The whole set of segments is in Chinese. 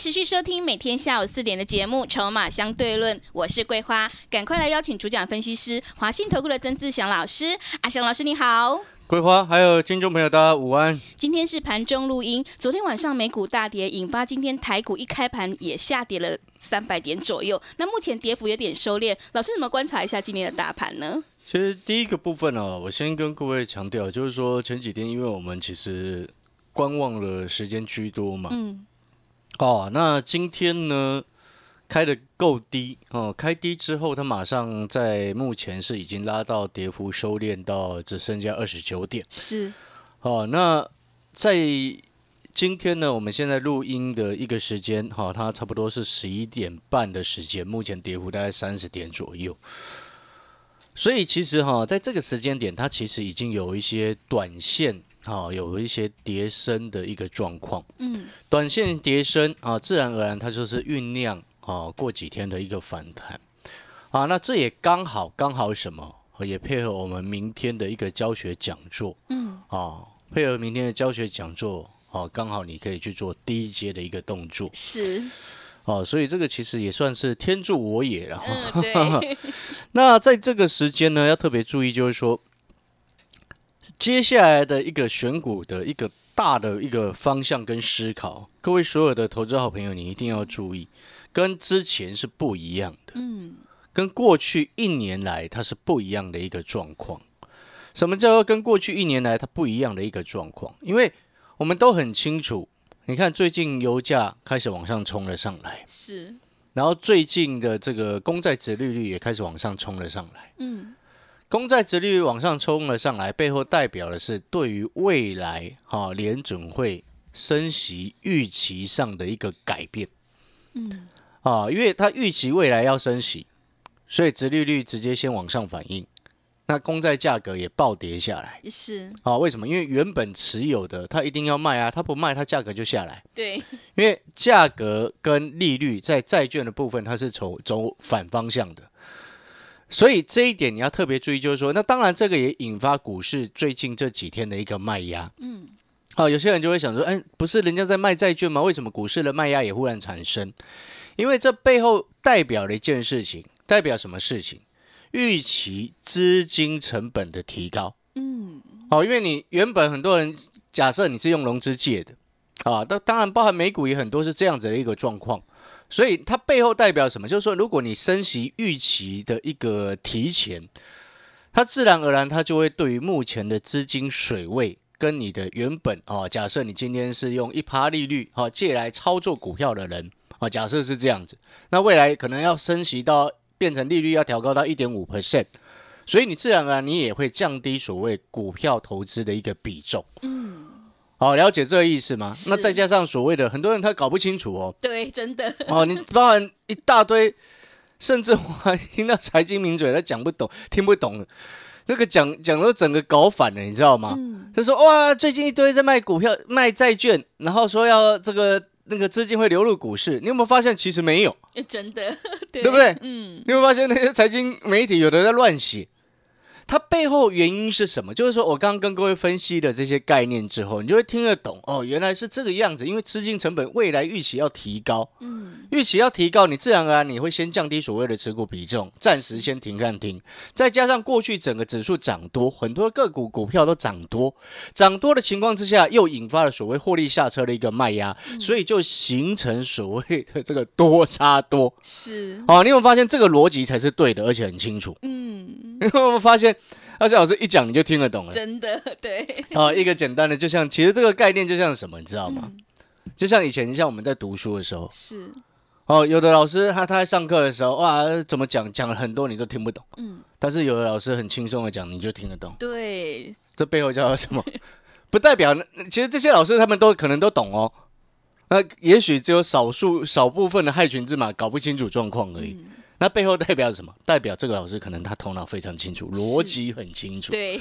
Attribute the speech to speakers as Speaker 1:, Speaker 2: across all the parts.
Speaker 1: 持续收听每天下午四点的节目《筹码相对论》，我是桂花，赶快来邀请主讲分析师华信投顾的曾志祥老师。阿祥老师你好，
Speaker 2: 桂花还有听众朋友大家午安。
Speaker 1: 今天是盘中录音，昨天晚上美股大跌，引发今天台股一开盘也下跌了三百点左右。那目前跌幅有点收敛，老师怎么观察一下今天的大盘呢？
Speaker 2: 其实第一个部分呢、我先跟各位强调，就是说前几天因为我们其实观望了时间居多嘛，
Speaker 1: 嗯，
Speaker 2: 哦，那今天呢开的够低哦，开低之后，它马上在目前是已经拉到跌幅收敛到只剩下二十九点。
Speaker 1: 是，
Speaker 2: 哦，那在今天呢，我们现在录音的一个时间，哈、它差不多是十一点半的时间，目前跌幅大概三十点左右。所以其实哈、在这个时间点，它其实已经有一些短线哈、有一些跌升的一个状况。
Speaker 1: 嗯，
Speaker 2: 短线跌升啊，自然而然它就是酝酿啊过几天的一个反弹啊。那这也刚好刚好什么？啊也配合我们明天的一个教学讲座。
Speaker 1: 嗯，
Speaker 2: 啊，配合明天的教学讲座，哦、刚好你可以去做第一阶的一个动作。
Speaker 1: 是，
Speaker 2: 哦，所以这个其实也算是天助我也了。
Speaker 1: 嗯，对，
Speaker 2: 那在这个时间呢，要特别注意，就是说，接下来的一个选股的一个大的一个方向跟思考，各位所有的投资好朋友，你一定要注意，跟之前是不一样的，
Speaker 1: 嗯，
Speaker 2: 跟过去一年来它是不一样的一个状况。什么叫做跟过去一年来它不一样的一个状况？因为我们都很清楚，你看最近油价开始往上冲了上来。
Speaker 1: 是，
Speaker 2: 然后最近的这个公债殖利率也开始往上冲了上来，
Speaker 1: 嗯，
Speaker 2: 公债殖利率往上冲了上来，背后代表的是对于未来哈、联准会升息预期上的一个改变，
Speaker 1: 嗯，
Speaker 2: 啊，因为它预期未来要升息，所以殖利率直接先往上反应，那公债价格也暴跌下来
Speaker 1: 是，
Speaker 2: 啊？为什么？因为原本持有的它一定要卖啊，它不卖它价格就下来。
Speaker 1: 对，
Speaker 2: 因为价格跟利率在债券的部分，它是走走反方向的，所以这一点你要特别注意，就是说，那当然这个也引发股市最近这几天的一个卖压。
Speaker 1: 嗯，
Speaker 2: 好、有些人就会想说，哎，不是人家在卖债券吗？为什么股市的卖压也忽然产生？因为这背后代表了一件事情，代表什么事情？预期资金成本的提高。
Speaker 1: 嗯，
Speaker 2: 哦，因为你原本很多人假设你是用融资借的，啊，当当然包含美股也很多是这样子的一个状况，所以它背后代表什么？就是说，如果你升息预期的一个提前，它自然而然它就会对于目前的资金水位跟你的原本哦，假设你今天是用一趴利率哦借来操作股票的人啊，假设是这样子，那未来可能要升息到变成利率要调高到一点五 percent。所以你自然而然你也会降低所谓股票投资的一个比重。好，了解这个意思吗？那再加上所谓的很多人他搞不清楚哦，
Speaker 1: 对，真的，
Speaker 2: 哦，你包含一大堆，甚至我还听到财经名嘴他讲不懂、听不懂，那个讲讲都整个搞反了，你知道吗？
Speaker 1: 嗯，
Speaker 2: 他说哇，最近一堆在卖股票、卖债券，然后说要这个那个资金会流入股市，你有没有发现其实没有？
Speaker 1: 真的，对，
Speaker 2: 对不对？
Speaker 1: 嗯，
Speaker 2: 你有没有发现那些财经媒体有的在乱写？它背后原因是什么？就是说我刚刚跟各位分析的这些概念之后，你就会听得懂哦，原来是这个样子。因为资金成本未来预期要提高，
Speaker 1: 嗯，
Speaker 2: 预期要提高，你自然而然你会先降低所谓的持股比重，暂时先停看停。再加上过去整个指数涨多，很多个股股票都涨多，涨多的情况之下，又引发了所谓获利下车的一个卖压，所以就形成所谓的这个多杀多。
Speaker 1: 是，
Speaker 2: 哦，你有没有发现这个逻辑才是对的，而且很清楚？
Speaker 1: 嗯，
Speaker 2: 你有没有发现，而且老师一讲你就听得懂了？
Speaker 1: 真的，对，
Speaker 2: 哦，一个简单的，就像其实这个概念就像什么，你知道吗？
Speaker 1: 嗯
Speaker 2: 就像以前像我们在读书的时候，
Speaker 1: 是，
Speaker 2: 哦，有的老师他他在上课的时候，哇，怎么讲讲了很多你都听不懂，
Speaker 1: 嗯，
Speaker 2: 但是有的老师很轻松的讲，你就听得懂，
Speaker 1: 对，
Speaker 2: 这背后叫做什么？不代表其实这些老师他们都可能都懂哦，那也许只有少数少部分的害群之马搞不清楚状况而已。那背后代表什么？代表这个老师可能他头脑非常清楚，逻辑很清楚。
Speaker 1: 对，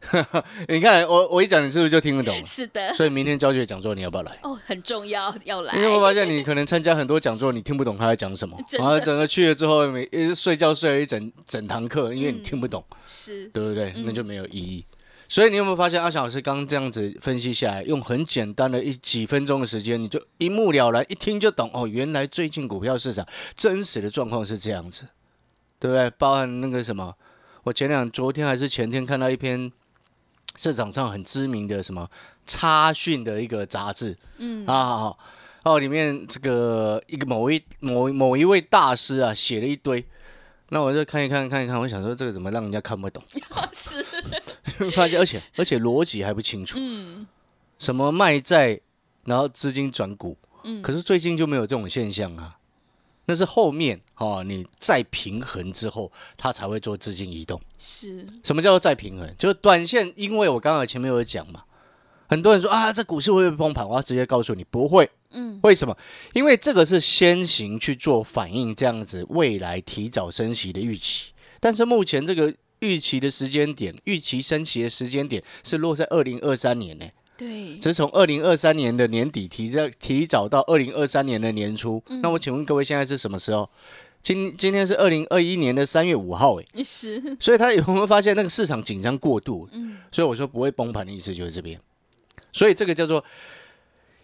Speaker 2: 你看我我一讲，你是不是就听得懂？
Speaker 1: 是的。
Speaker 2: 所以明天教学讲座你要不要来？
Speaker 1: 哦，很重要，要来。
Speaker 2: 你有没有发现，你可能参加很多讲座，你听不懂他在讲什么，然后整个去了之后，每睡觉睡了一整整堂课，因为你听不懂，
Speaker 1: 是
Speaker 2: 对不对？那就没有意义。所以你有没有发现，阿翔老师刚刚这样子分析下来，用很简单的一几分钟的时间，你就一目了然，一听就懂哦。原来最近股票市场真实的状况是这样子，对不对？包含那个什么，我前两昨天还是前天看到一篇市场上很知名的什么差讯的一个杂志，嗯啊，哦，里面这个一个某一某某一位大师啊写了一堆。那我就看一看，看一看，我想说这个怎么让人家看不懂？
Speaker 1: 是，
Speaker 2: 发现而且而且逻辑还不清楚。嗯，什么卖债，然后资金转股。嗯，可是最近就没有这种现象啊。那是后面哦，你再平衡之后，它才会做资金移动。
Speaker 1: 是，
Speaker 2: 什么叫做再平衡？就是短线，因为我刚刚前面有讲嘛，很多人说啊，这股市会不会崩盘？我要直接告诉你，不会。嗯，为什么？因为这个是先行去做反应，这样子未来提早升息的预期。但是目前这个预期的时间点，预期升息的时间点是落在二零二三年呢。
Speaker 1: 对，
Speaker 2: 只是从二零二三年的年底提在提早到二零二三年的年初。那我请问各位，现在是什么时候？今今天是二零二一年的三月五号，哎，
Speaker 1: 是。
Speaker 2: 所以他有没有发现那个市场紧张过度？嗯，所以我说不会崩盘的意思就是这边。所以这个叫做。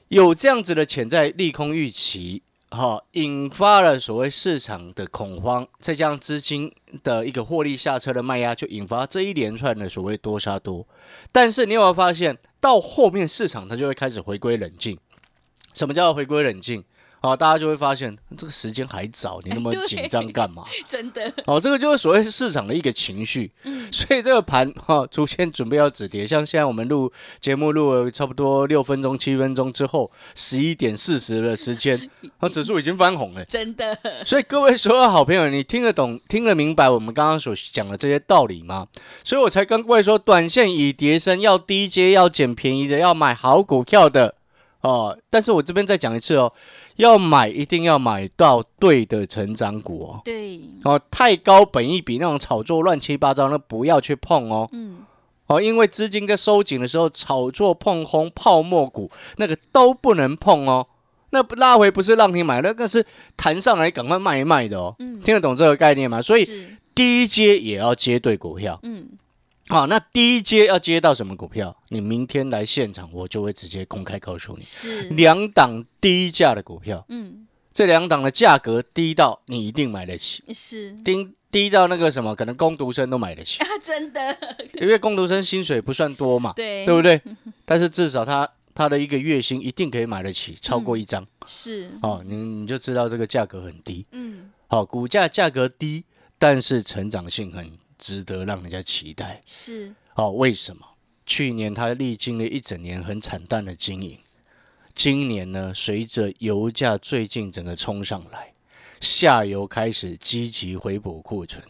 Speaker 2: 有这样子的潜在利空预期，哈，引发了所谓市场的恐慌，再加上资金的一个获利下车的卖压，就引发这一连串的所谓多杀多。但是你有没有发现，到后面市场它就会开始回归冷静？什么叫回归冷静？哦，大家就会发现这个时间还早，你那么紧张干嘛？
Speaker 1: 真的
Speaker 2: 哦，这个就是所谓市场的一个情绪。嗯，所以这个盘哈，出现准备要止跌。像现在我们录节目录了差不多六分钟、七分钟之后，十一点四十的时间，啊，指数已经翻红了。
Speaker 1: 真的。
Speaker 2: 所以各位所有好朋友，你听得懂、听得明白我们刚刚所讲的这些道理吗？所以我才跟各位说，短线以跌升，要低阶，要捡便宜的，要买好股票的。哦，但是我这边再讲一次哦，要买一定要买到对的成长股哦。
Speaker 1: 对。
Speaker 2: 哦，太高本一比那种炒作乱七八糟，那不要去碰哦。嗯。哦，因为资金在收紧的时候，炒作碰空泡沫股那个都不能碰哦。那拉回不是让你买，那个是弹上来赶快卖一卖的哦。嗯。听得懂这个概念吗？所以第一阶也要接对股票。嗯。好，那第一阶要接到什么股票？你明天来现场，我就会直接公开告诉你，
Speaker 1: 是
Speaker 2: 两档低价的股票。嗯，这两档的价格低到你一定买得起，
Speaker 1: 是
Speaker 2: 低低到那个什么，可能工读生都买得起
Speaker 1: 啊！真的，
Speaker 2: 因为工读生薪水不算多嘛，
Speaker 1: 对
Speaker 2: 对不对？但是至少他他的一个月薪一定可以买得起，超过一张
Speaker 1: 是
Speaker 2: 哦，你你就知道这个价格很低。嗯，好，股价价格低，但是成长性很。值得让人家期待
Speaker 1: 是
Speaker 2: 哦？为什么？去年它历经了一整年很惨淡的经营，今年呢，随着油价最近整个冲上来，下游开始积极回补库存，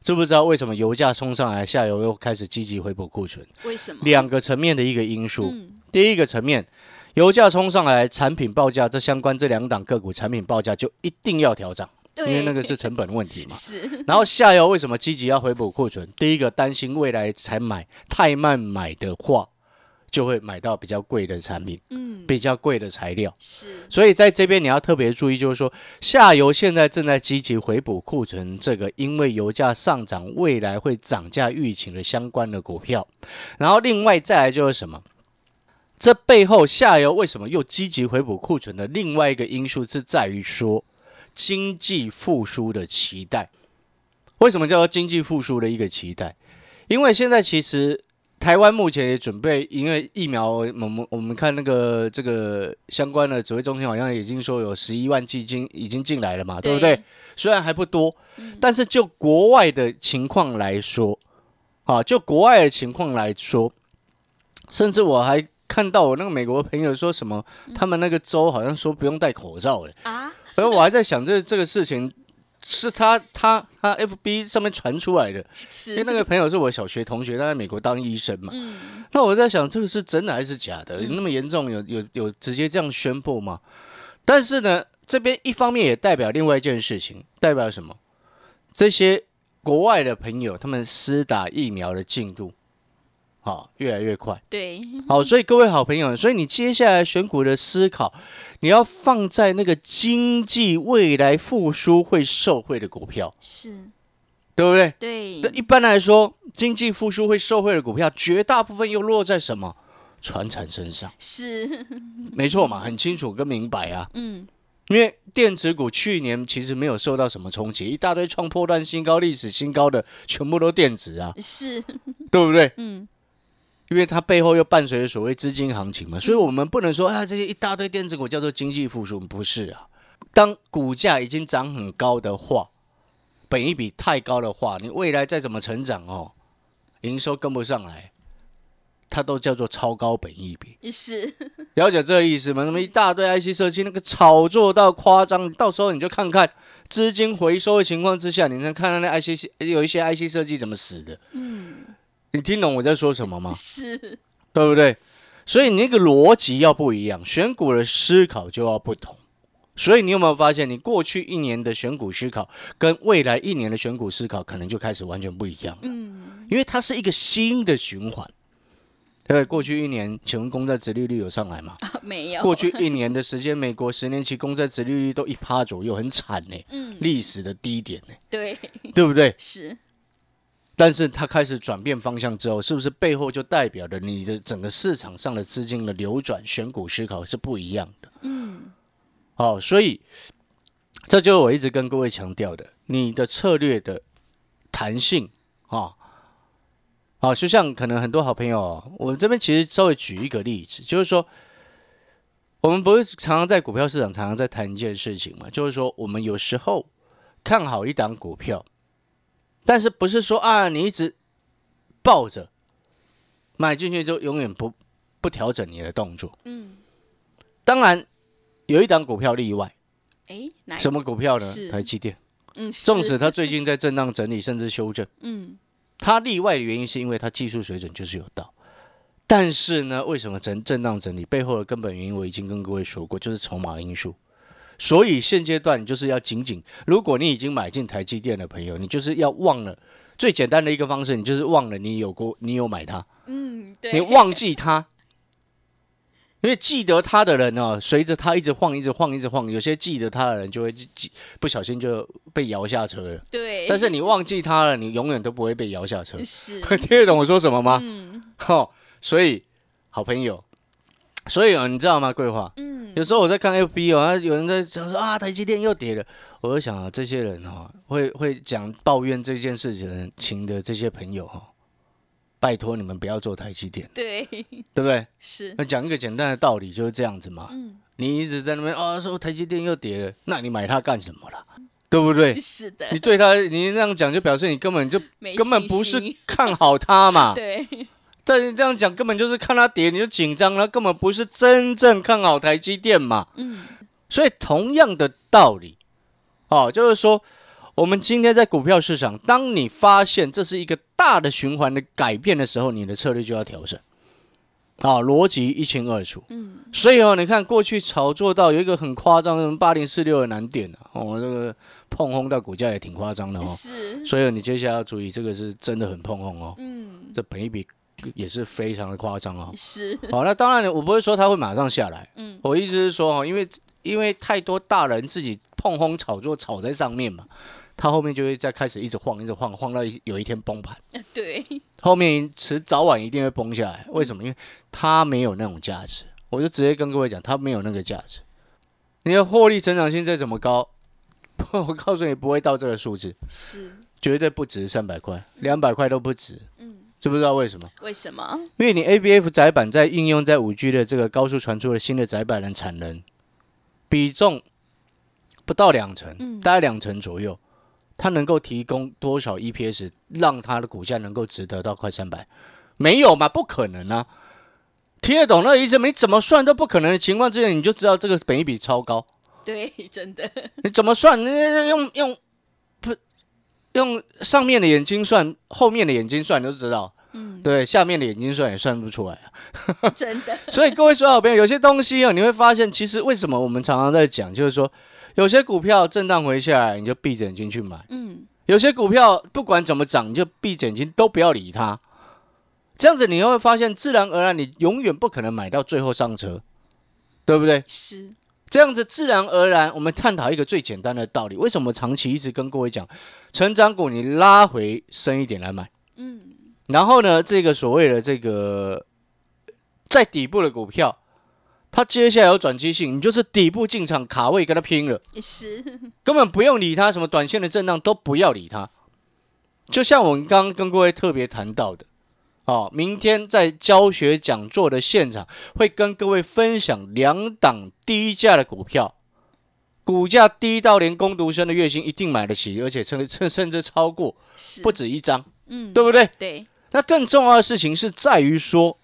Speaker 2: 知不知道为什么油价冲上来，下游又开始积极回补库存？
Speaker 1: 为什么？
Speaker 2: 两个层面的一个因素。第一个层面，油价冲上来，产品报价这相关这两档个股产品报价就一定要调涨。因为那个是成本问题嘛，
Speaker 1: 是。
Speaker 2: 然后下游为什么积极要回补库存？第一个担心未来才买太慢买的话，就会买到比较贵的产品，嗯，比较贵的材料。
Speaker 1: 是。
Speaker 2: 所以在这边你要特别注意，就是说下游现在正在积极回补库存，这个因为油价上涨，未来会涨价预期的相关的股票。然后另外再来就是什么？这背后下游为什么又积极回补库存的另外一个因素是在于说。经济复苏的期待，为什么叫做经济复苏的一个期待？因为现在其实台湾目前也准备，因为疫苗，我们我们看那个这个相关的指挥中心好像已经说有十一万剂金已经进来了嘛，对不对？虽然还不多，但是就国外的情况来说，啊，就国外的情况来说，甚至我还看到我那个美国朋友说什么，他们那个州好像说不用戴口罩了啊。而我还在想，这这个事情是他他他 FB 上面传出来的，因为那个朋友是我小学同学，他在美国当医生嘛。
Speaker 1: 嗯
Speaker 2: 那我在想，这个是真的还是假的？有那么严重？有有有直接这样宣布吗？但是呢，这边一方面也代表另外一件事情，代表什么？这些国外的朋友他们施打疫苗的进度，啊，越来越快。
Speaker 1: 对
Speaker 2: 好，所以各位好朋友，所以你接下来选股的思考，你要放在那个经济未来复苏会受惠的股票，
Speaker 1: 是，
Speaker 2: 对不对？
Speaker 1: 对
Speaker 2: 那一般来说，经济复苏会受惠的股票，绝大部分又落在什么？船产身上，
Speaker 1: 是
Speaker 2: 没错嘛，很清楚跟明白啊。
Speaker 1: 嗯
Speaker 2: 因为电子股去年其实没有受到什么冲击，一大堆创破断新高、历史新高的，全部都电子啊，
Speaker 1: 是
Speaker 2: 对不对？
Speaker 1: 嗯
Speaker 2: 因为它背后又伴随着所谓资金行情嘛，所以我们不能说啊，这些一大堆电子股叫做经济复苏，不是啊。当股价已经涨很高的话，本一比太高的话，你未来再怎么成长哦，营收跟不上来，它都叫做超高本一比。
Speaker 1: 是
Speaker 2: 了解这个意思吗？那么一大堆 IC 设计那个炒作到夸张，到时候你就看看资金回收的情况之下，你能看到那 IC 有一些 IC 设计怎么死的。
Speaker 1: 嗯
Speaker 2: 你听懂我在说什么吗？
Speaker 1: 是
Speaker 2: 对不对？所以你那个逻辑要不一样，选股的思考就要不同。所以你有没有发现，你过去一年的选股思考跟未来一年的选股思考，可能就开始完全不一样了？
Speaker 1: 嗯
Speaker 2: 因为它是一个新的循环。对过去一年，请问公债殖利率有上来吗？
Speaker 1: 没有
Speaker 2: 过去一年的时间，美国十年期公债殖利率都一趴左右，很惨呢，
Speaker 1: 嗯
Speaker 2: 历史的低点呢，
Speaker 1: 对
Speaker 2: 对不对？
Speaker 1: 是
Speaker 2: 但是它开始转变方向之后，是不是背后就代表着你的整个市场上的资金的流转、选股思考是不一样的？
Speaker 1: 嗯
Speaker 2: 哦，所以这就是我一直跟各位强调的，你的策略的弹性啊。好，就像可能很多好朋友哦，我这边其实稍微举一个例子，就是说，我们不是常常在股票市场常常在谈一件事情嘛，就是说，我们有时候看好一档股票，但是不是说啊，你一直抱着买进去就永远不不调整你的动作。
Speaker 1: 嗯
Speaker 2: 当然，有一档股票例外，
Speaker 1: 哎
Speaker 2: 什么股票呢
Speaker 1: 是？
Speaker 2: 台积电。
Speaker 1: 嗯
Speaker 2: 纵使它最近在震荡整理，甚至修正，
Speaker 1: 嗯
Speaker 2: 它例外的原因是因为它技术水准就是有道。但是呢，为什么震震荡整理背后的根本原因，我已经跟各位说过，就是筹码因素。所以现阶段你就是要紧紧，如果你已经买进台积电的朋友，你就是要忘了最简单的一个方式，你就是忘了你有过，你有买它，
Speaker 1: 嗯对
Speaker 2: 你忘记它。因为记得他的人呢、随着它一直晃，一直晃，一直晃，有些记得他的人就会记，不小心就被摇下车了。
Speaker 1: 对
Speaker 2: 但是你忘记他了，你永远都不会被摇下车。
Speaker 1: 是
Speaker 2: 听得懂我说什么吗？
Speaker 1: 嗯
Speaker 2: 哈、所以好朋友，所以啊，你知道吗？桂花，
Speaker 1: 嗯
Speaker 2: 有时候我在看 FB 哦，啊有人在讲说啊，台积电又跌了，我就想啊，这些人哈、会会讲抱怨这件事情情的这些朋友哈、拜托你们不要做台积电，
Speaker 1: 对
Speaker 2: 对不对？
Speaker 1: 是
Speaker 2: 那讲一个简单的道理就是这样子嘛。
Speaker 1: 嗯
Speaker 2: 你一直在那边啊说台积电又跌了，那你买它干什么啦？对不对？
Speaker 1: 是的
Speaker 2: 你对它，你那样讲就表示你根本就根本不是看好它嘛。
Speaker 1: 对
Speaker 2: 但是这样讲根本就是看它跌你就紧张了，根本不是真正看好台积电嘛。
Speaker 1: 嗯
Speaker 2: 所以同样的道理，哦，就是说，我们今天在股票市场，当你发现这是一个大的循环的改变的时候，你的策略就要调整。啊、逻辑一清二楚。
Speaker 1: 嗯
Speaker 2: 所以哦，你看过去炒作到有一个很夸张的八零四六的难点啊，哦，这个碰轰到股价也挺夸张的哦。
Speaker 1: 是
Speaker 2: 所以你接下来要注意，这个是真的很碰轰哦，
Speaker 1: 嗯
Speaker 2: 这本一笔也是非常的夸张哦。
Speaker 1: 是
Speaker 2: 好，那当然我不会说它会马上下来，
Speaker 1: 嗯
Speaker 2: 我意思是说哦，因为因为太多大人自己碰轰炒作炒在上面嘛，他后面就会再开始一直晃，一直晃，晃到有一天崩盘，
Speaker 1: 对
Speaker 2: 后面迟早晚一定会崩下来。为什么？因为它没有那种价值。我就直接跟各位讲，它没有那个价值。你的获利成长性再怎么高，我告诉你不会到这个数字，
Speaker 1: 是
Speaker 2: 绝对不值三百块，两百块都不值。
Speaker 1: 嗯
Speaker 2: 知不知道为什么？
Speaker 1: 为什么
Speaker 2: 因为你 ABF 载板在应用在五 G 的这个高速传输的新的窄板的产能比重不到两成，
Speaker 1: 嗯
Speaker 2: 大概两成左右，它能够提供多少 EPS 让它的股价能够值得到快三百？没有嘛？不可能啊！听得懂那个意思吗？你怎么算都不可能的情况之下，你就知道这个本一比超高。
Speaker 1: 对真的
Speaker 2: 你怎么算？你用用用上面的眼睛算，后面的眼睛算，你都知道。
Speaker 1: 嗯，
Speaker 2: 对，下面的眼睛算也算不出来啊。
Speaker 1: 真的，
Speaker 2: 所以各位所有朋友，有些东西啊，你会发现，其实为什么我们常常在讲，就是说，有些股票震荡回下来，你就闭着眼睛去买；
Speaker 1: 嗯，
Speaker 2: 有些股票不管怎么涨，你就闭着眼睛都不要理它。这样子你会发现，自然而然你永远不可能买到最后上车，对不对？
Speaker 1: 是，
Speaker 2: 这样子自然而然，我们探讨一个最简单的道理：为什么长期一直跟各位讲，成长股你拉回深一点来买？
Speaker 1: 嗯，
Speaker 2: 然后呢，这个所谓的这个在底部的股票，它接下来有转机性，你就是底部进场卡位跟它拼了，
Speaker 1: 是，
Speaker 2: 根本不用理它，什么短线的震荡都不要理它。就像我们刚刚跟各位特别谈到的，哦，明天在教学讲座的现场会跟各位分享两档低价的股票，股价低到连工读生的月薪一定买得起，而且甚甚甚至超过，不止一张，
Speaker 1: 嗯，
Speaker 2: 对不对？
Speaker 1: 对，
Speaker 2: 那更重要的事情是在于说，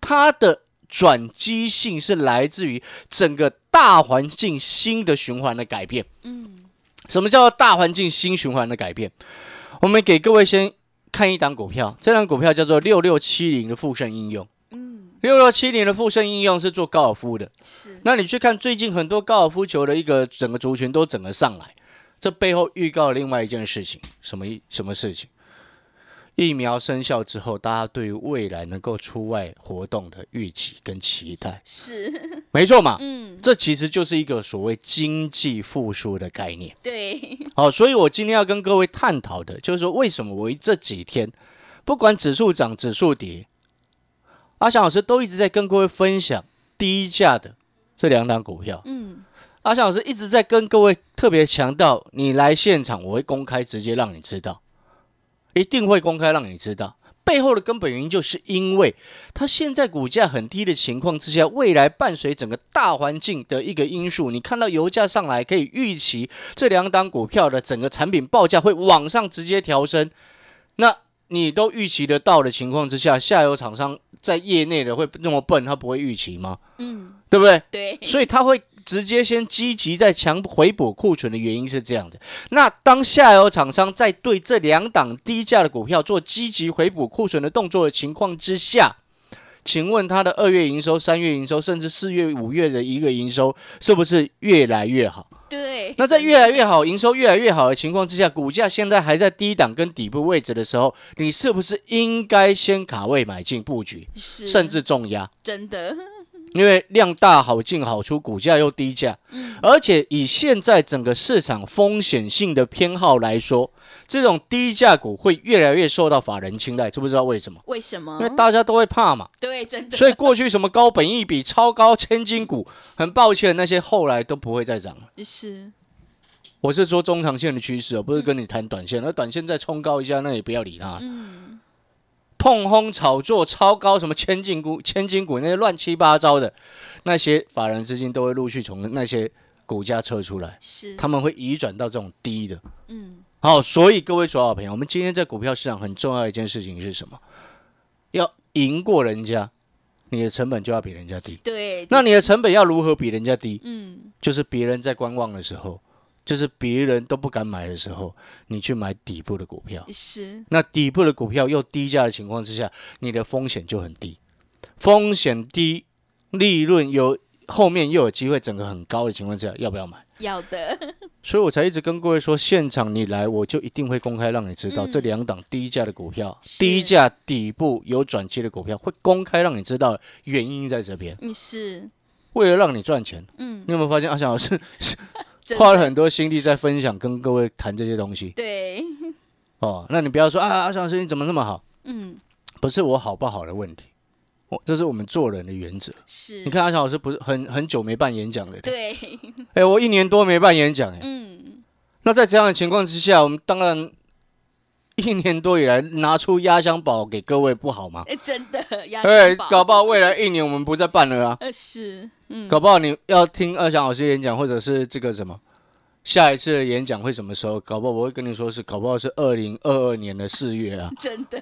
Speaker 2: 它的转机性是来自于整个大环境新的循环的改变。
Speaker 1: 嗯，
Speaker 2: 什么叫做大环境新循环的改变？我们给各位先看一档股票，这档股票叫做六六七零的富盛应用。
Speaker 1: 嗯，
Speaker 2: 六六七零的富盛应用是做高尔夫的，
Speaker 1: 是，
Speaker 2: 那你去看最近很多高尔夫球的一个整个族群都整个上来，这背后预告另外一件事情，什么一什么事情？疫苗生效之后，大家对于未来能够出外活动的预期跟期待，
Speaker 1: 是，
Speaker 2: 没错嘛？
Speaker 1: 嗯，
Speaker 2: 这其实就是一个所谓经济复苏的概念。
Speaker 1: 对，
Speaker 2: 好，所以我今天要跟各位探讨的，就是说为什么我这几天不管指数涨、指数跌，阿翔老师都一直在跟各位分享低价的这两档股票。
Speaker 1: 嗯，
Speaker 2: 阿翔老师一直在跟各位特别强调，你来现场我会公开直接让你知道，一定会公开让你知道。背后的根本原因，就是因为它现在股价很低的情况之下，未来伴随整个大环境的一个因素，你看到油价上来，可以预期这两档股票的整个产品报价会往上直接调升。那你都预期得到的情况之下，下游厂商在业内的会那么笨，他不会预期吗？
Speaker 1: 嗯，
Speaker 2: 对不对？
Speaker 1: 对，
Speaker 2: 所以他会直接先积极在强回补库存的原因是这样的。那当下游厂商在对这两档低价的股票做积极回补库存的动作的情况之下，请问它的二月营收、三月营收，甚至四月、五月的一个营收，是不是越来越好？
Speaker 1: 对，
Speaker 2: 那在越来越好、营收越来越好的情况之下，股价现在还在低档跟底部位置的时候，你是不是应该先卡位买进布局，
Speaker 1: 是，
Speaker 2: 甚至重压？
Speaker 1: 真的，
Speaker 2: 因为量大好进好出，股价又低价，而且以现在整个市场风险性的偏好来说，这种低价股会越来越受到法人青睐，知不知道为什么？
Speaker 1: 为什么
Speaker 2: 因为？大家都会怕嘛，
Speaker 1: 对，真的，
Speaker 2: 所以过去什么高本益比、超高千金股，很抱歉，那些后来都不会再涨了。
Speaker 1: 是，
Speaker 2: 我是说中长线的趋势哦，不是跟你谈短线。那短线再冲高一下，那也不要理它。
Speaker 1: 嗯，
Speaker 2: 碰轰炒作超高，什么千金股、千金股那些乱七八糟的，那些法人资金都会陆续从那些股价撤出来，
Speaker 1: 是，
Speaker 2: 他们会移转到这种低的。
Speaker 1: 嗯，
Speaker 2: 好，所以各位所有朋友，我们今天在股票市场很重要的一件事情是什么？要赢过人家，你的成本就要比人家低。
Speaker 1: 对，
Speaker 2: 那你的成本要如何比人家低？
Speaker 1: 嗯，
Speaker 2: 就是别人在观望的时候，就是别人都不敢买的时候，你去买底部的股票。
Speaker 1: 是，
Speaker 2: 那底部的股票又低价的情况之下，你的风险就很低，风险低，利润有后面又有机会整个很高的情况之下，要不要买？
Speaker 1: 要的，
Speaker 2: 所以我才一直跟各位说，现场你来，我就一定会公开让你知道、
Speaker 1: 嗯。
Speaker 2: 这两档低价的股票，低价底部有转机的股票，会公开让你知道原因在这边，
Speaker 1: 你是，
Speaker 2: 为了让你赚钱。
Speaker 1: 嗯，
Speaker 2: 你有没有发现阿翔老师花了很多心力在分享，跟各位谈这些东西？
Speaker 1: 对，
Speaker 2: 哦，那你不要说啊，阿翔老师你怎么那么好？
Speaker 1: 嗯，
Speaker 2: 不是我好不好的问题，我这是我们做人的原则。
Speaker 1: 是，
Speaker 2: 你，看阿翔老师不是很很久没办演讲了？
Speaker 1: 对，
Speaker 2: 哎、我一年多没办演讲哎、
Speaker 1: 嗯，
Speaker 2: 那在这样的情况之下，我们当然一年多以来拿出压箱宝给各位不好吗？
Speaker 1: 哎，真的，压
Speaker 2: 哎、
Speaker 1: 箱宝，
Speaker 2: 搞不好未来一年我们不再办了啊！
Speaker 1: 呃，是，嗯，
Speaker 2: 搞不好你要听二翔老师演讲，或者是这个什么下一次的演讲会什么时候？搞不好我会跟你说是，搞不好是二零二二年的四月啊！
Speaker 1: 真的，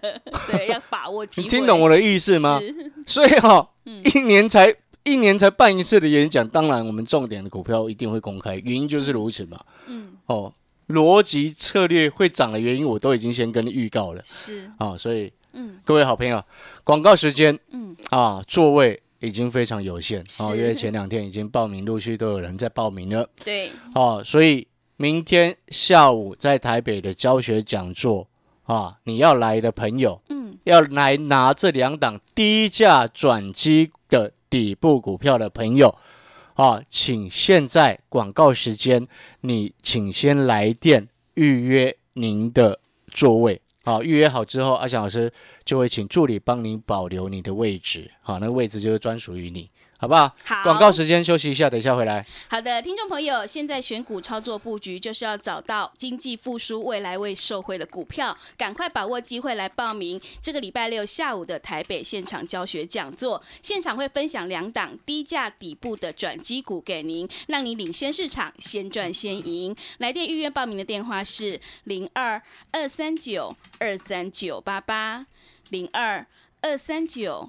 Speaker 1: 对，要把握机
Speaker 2: 你，听懂我的意思吗？所以哈、
Speaker 1: 嗯
Speaker 2: 一年才一年才办一次的演讲，当然我们重点的股票一定会公开，原因就是如此嘛。
Speaker 1: 嗯，
Speaker 2: 哦，逻辑策略会涨的原因，我都已经先跟你预告了。
Speaker 1: 是，
Speaker 2: 啊。所以
Speaker 1: 嗯。
Speaker 2: 各位好朋友，广告时间
Speaker 1: 嗯，
Speaker 2: 啊，座位已经非常有限啊，因为前两天已经报名，陆续都有人在报名了。
Speaker 1: 对，
Speaker 2: 哦，所以明天下午在台北的教学讲座啊，你要来的朋友，
Speaker 1: 嗯，
Speaker 2: 要来拿这两档低价转机的底部股票的朋友啊，请现在广告时间，你请先来电预约您的座位。好，预约好之后，阿翔老师就会请助理帮您保留你的位置。好，那个位置就是专属于你，好不好？
Speaker 1: 好
Speaker 2: 广告时间休息一下，等一下回来。
Speaker 1: 好的，听众朋友，现在选股操作布局就是要找到经济复苏、未来未受惠的股票，赶快把握机会来报名这个礼拜六下午的台北现场教学讲座。现场会分享两档低价底部的转机股给您，让你领先市场，先赚先赢。来电预约报名的电话是零二二三九二三九八八零二二三九。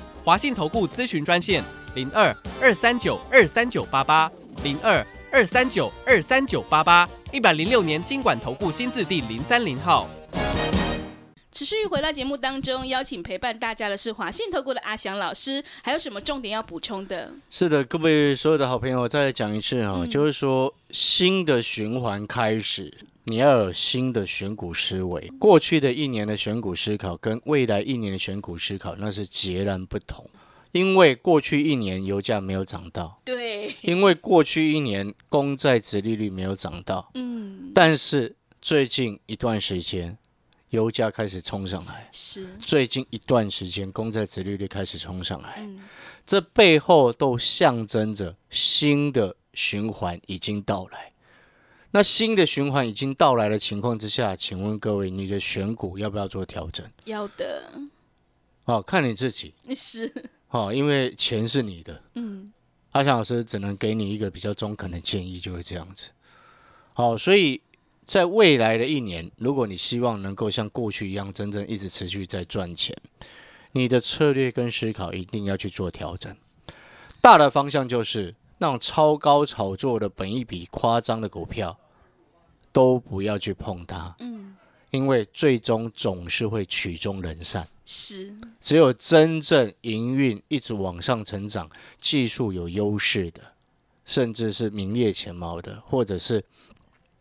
Speaker 3: 华信投顾咨询专线零二二三九二三九八八零二二三九二三九八八，一百零六年经管投顾新字第零三零号。
Speaker 1: 持续回到节目当中，邀请陪伴大家的是华信投顾的阿翔老师，还有什么重点要补充的？
Speaker 2: 是的，各位所有的好朋友，再讲一次啊、
Speaker 1: 嗯
Speaker 2: 就是说新的循环开始，你要有新的选股思维。过去的一年的选股思考跟未来一年的选股思考那是截然不同，因为过去一年油价没有涨到，
Speaker 1: 对，
Speaker 2: 因为过去一年公债殖利率没有涨到，
Speaker 1: 嗯，
Speaker 2: 但是最近一段时间油价开始冲上来，
Speaker 1: 是，
Speaker 2: 最近一段时间公债殖利率开始冲上来。
Speaker 1: 嗯，
Speaker 2: 这背后都象征着新的循环已经到来。那新的循环已经到来的情况之下，请问各位，你的选股要不要做调整？
Speaker 1: 要的，
Speaker 2: 哦，看你自己
Speaker 1: 是，
Speaker 2: 哦，因为钱是你的。
Speaker 1: 嗯，
Speaker 2: 阿翔老师只能给你一个比较中肯的建议，就会这样子。好、所以在未来的一年，如果你希望能够像过去一样，真正一直持续在赚钱，你的策略跟思考一定要去做调整。大的方向就是那种超高炒作的、本一笔夸张的股票，都不要去碰它，
Speaker 1: 嗯，
Speaker 2: 因为最终总是会曲终人散。
Speaker 1: 是，
Speaker 2: 只有真正营运一直往上成长、技术有优势的，甚至是名列前茅的，或者是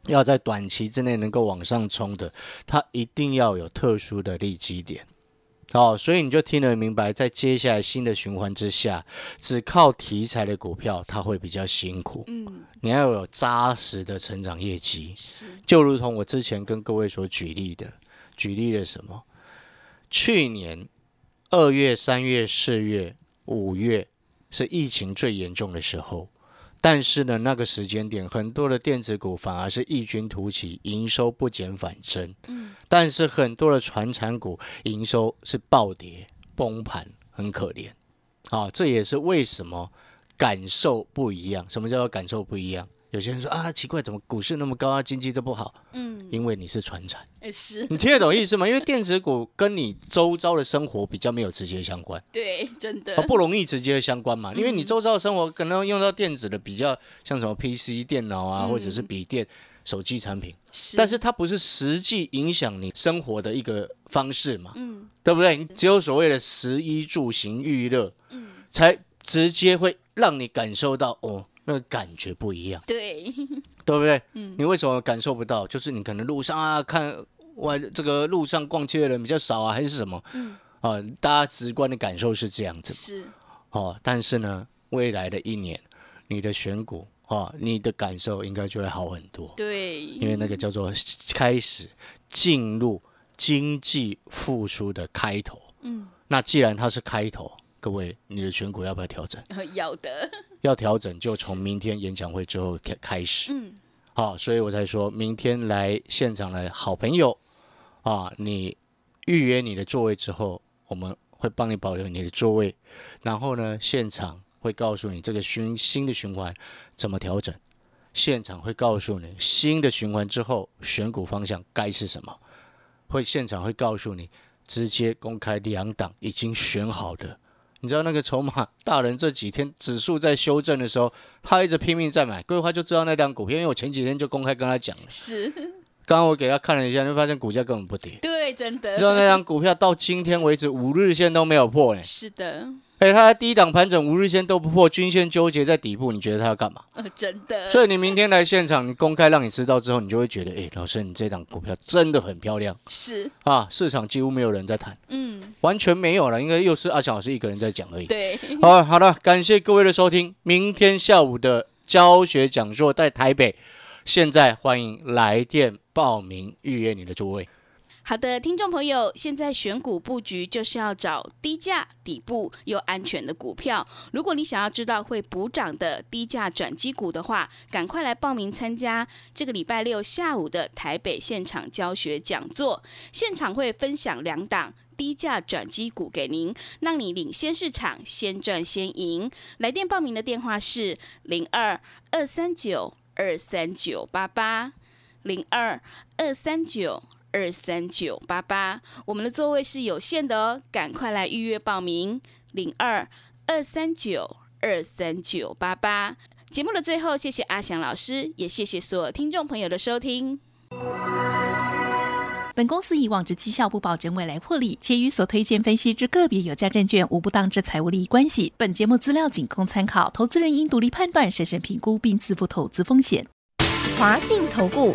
Speaker 2: 要在短期之内能够往上冲的，它一定要有特殊的利基点。哦，所以你就听得明白，在接下来新的循环之下，只靠题材的股票，它会比较辛苦。
Speaker 1: 嗯，
Speaker 2: 你要有扎实的成长业绩，
Speaker 1: 是，
Speaker 2: 就如同我之前跟各位所举例的，举例了什么？去年二月、三月、四月、五月是疫情最严重的时候，但是呢，那个时间点，很多的电子股反而是异军突起，营收不减反增。
Speaker 1: 嗯，
Speaker 2: 但是很多的传产股营收是暴跌、崩盘，很可怜。啊，这也是为什么感受不一样。什么叫做感受不一样？有些人说啊，奇怪，怎么股市那么高啊，经济都不好？
Speaker 1: 嗯，
Speaker 2: 因为你是传产，
Speaker 1: 呃是，
Speaker 2: 你听得懂意思吗？因为电子股跟你周遭的生活比较没有直接相关，
Speaker 1: 对，真的。
Speaker 2: 啊，，不容易直接相关嘛。因为你
Speaker 1: 嗯
Speaker 2: 周遭的生活可能用到电子的比较像什么 PC 电脑啊，
Speaker 1: 嗯。
Speaker 2: 或者是笔电、手机产品，
Speaker 1: 是，
Speaker 2: 但是它不是实际影响你生活的一个方式嘛，
Speaker 1: 嗯，
Speaker 2: 对不对？你只有所谓的食衣住行娱乐，
Speaker 1: 嗯，
Speaker 2: 才直接会让你感受到哦，那个感觉不一样。
Speaker 1: 对，
Speaker 2: 对不对？
Speaker 1: 嗯
Speaker 2: 你为什么感受不到？就是你可能路上啊，看外这个路上逛街的人比较少啊，还是什么？
Speaker 1: 嗯，
Speaker 2: 啊，大家直观的感受是这样子
Speaker 1: 是，
Speaker 2: 哦。但是呢，未来的一年，你的选股哦，你的感受应该就会好很多，
Speaker 1: 对，
Speaker 2: 因为那个叫做开始进入经济复苏的开头。
Speaker 1: 嗯，
Speaker 2: 那既然它是开头，各位，你的选股要不要调整？
Speaker 1: 要的，
Speaker 2: 要调整就从明天演讲会之后开开始。
Speaker 1: 嗯，
Speaker 2: 好、所以我才说明天来现场的好朋友啊，你预约你的座位之后，我们会帮你保留你的座位，然后呢，现场会告诉你这个循新的循环怎么调整，现场会告诉你新的循环之后选股方向该是什么，会现场会告诉你直接公开两档已经选好的。你知道那个筹码大人这几天指数在修正的时候，他一直拼命在买，桂花就知道那张股票，因为我前几天就公开跟他讲了。
Speaker 1: 是，
Speaker 2: 刚刚我给他看了一下，就发现股价根本不跌。
Speaker 1: 对，真的
Speaker 2: 你知道那张股票到今天为止五日线都没有破呢，
Speaker 1: 是的，
Speaker 2: 哎，它第一档盘整五日线都不破，均线纠结在底部，你觉得它要干嘛？
Speaker 1: 呃，真的，
Speaker 2: 所以你明天来现场，你公开让你知道之后，你就会觉得，哎，老师，你这档股票真的很漂亮
Speaker 1: 是，
Speaker 2: 啊！市场几乎没有人在谈，
Speaker 1: 嗯，
Speaker 2: 完全没有了，应该又是阿强老师一个人在讲而已。
Speaker 1: 对，
Speaker 2: 好，好的，感谢各位的收听。明天下午的教学讲座在台北，现在欢迎来电报名预约你的座位。
Speaker 1: 好的，听众朋友，现在选股布局就是要找低价、底部又安全的股票。如果你想要知道会补涨的低价转机股的话，赶快来报名参加这个礼拜六下午的台北现场教学讲座。现场会分享两档。低价转机股给您，让你领先市场，先赚先赢。来电报名的电话是零二二三九二三九八八零二二三九。二三九八八，我们的座位是有限的哦，赶快来预约报名，零二二三九二三九八八。节目的最后，谢谢阿翔老师，也谢谢所有听众朋友的收听。
Speaker 4: 本公司以往之绩效不保证未来获利，且与所推荐分析之个别有价证券无不当之财务利益关系。本节目资料仅供参考，投资人应独立判断、审慎评估并自负投资风险。
Speaker 5: 华信投顾